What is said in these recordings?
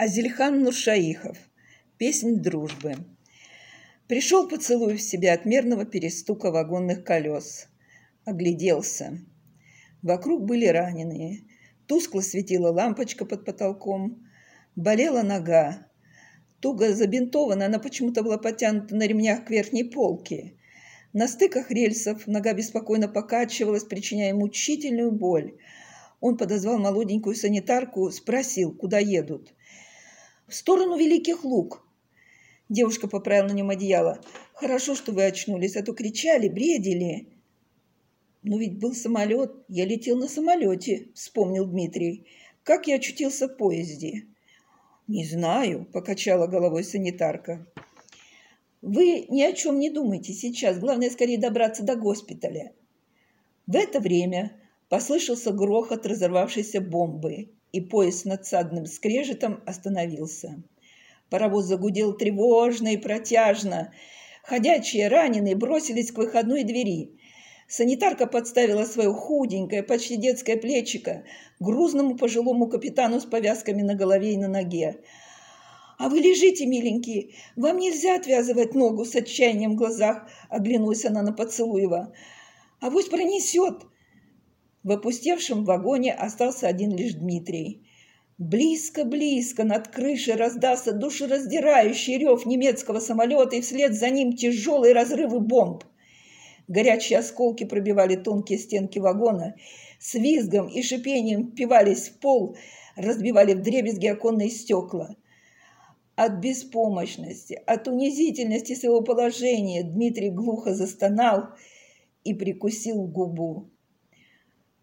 Азельхан Нуршаихов. Песнь дружбы. Пришел поцелуй в себя от мерного перестука вагонных колес. Огляделся. Вокруг были раненые. Тускло светила лампочка под потолком. Болела нога. Туго забинтована, она почему-то была потянута на ремнях к верхней полке. На стыках рельсов нога беспокойно покачивалась, причиняя мучительную боль. Он подозвал молоденькую санитарку, спросил, куда едут в сторону Великих Луг. Девушка поправила на нем одеяло. Хорошо, что вы очнулись, а то кричали, бредили. Но ведь был самолет, я летел на самолете, вспомнил Дмитрий. Как я очутился в поезде? Не знаю, покачала головой санитарка. Вы ни о чем не думайте сейчас, главное скорее добраться до госпиталя. В это время послышался грохот разорвавшейся бомбы и поезд с надсадным скрежетом остановился. Паровоз загудел тревожно и протяжно. Ходячие раненые бросились к выходной двери. Санитарка подставила свое худенькое, почти детское плечико грузному пожилому капитану с повязками на голове и на ноге. «А вы лежите, миленькие, вам нельзя отвязывать ногу с отчаянием в глазах», — оглянулась она на Поцелуева. «А вось пронесет», в опустевшем вагоне остался один лишь Дмитрий. Близко-близко над крышей раздался душераздирающий рев немецкого самолета, и вслед за ним тяжелые разрывы бомб. Горячие осколки пробивали тонкие стенки вагона, с визгом и шипением впивались в пол, разбивали вдребезги оконные стекла. От беспомощности, от унизительности своего положения Дмитрий глухо застонал и прикусил губу.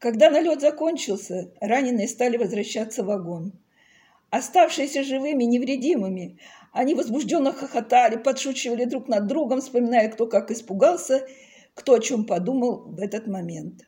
Когда налет закончился, раненые стали возвращаться в вагон. Оставшиеся живыми, невредимыми, они возбужденно хохотали, подшучивали друг над другом, вспоминая, кто как испугался, кто о чем подумал в этот момент.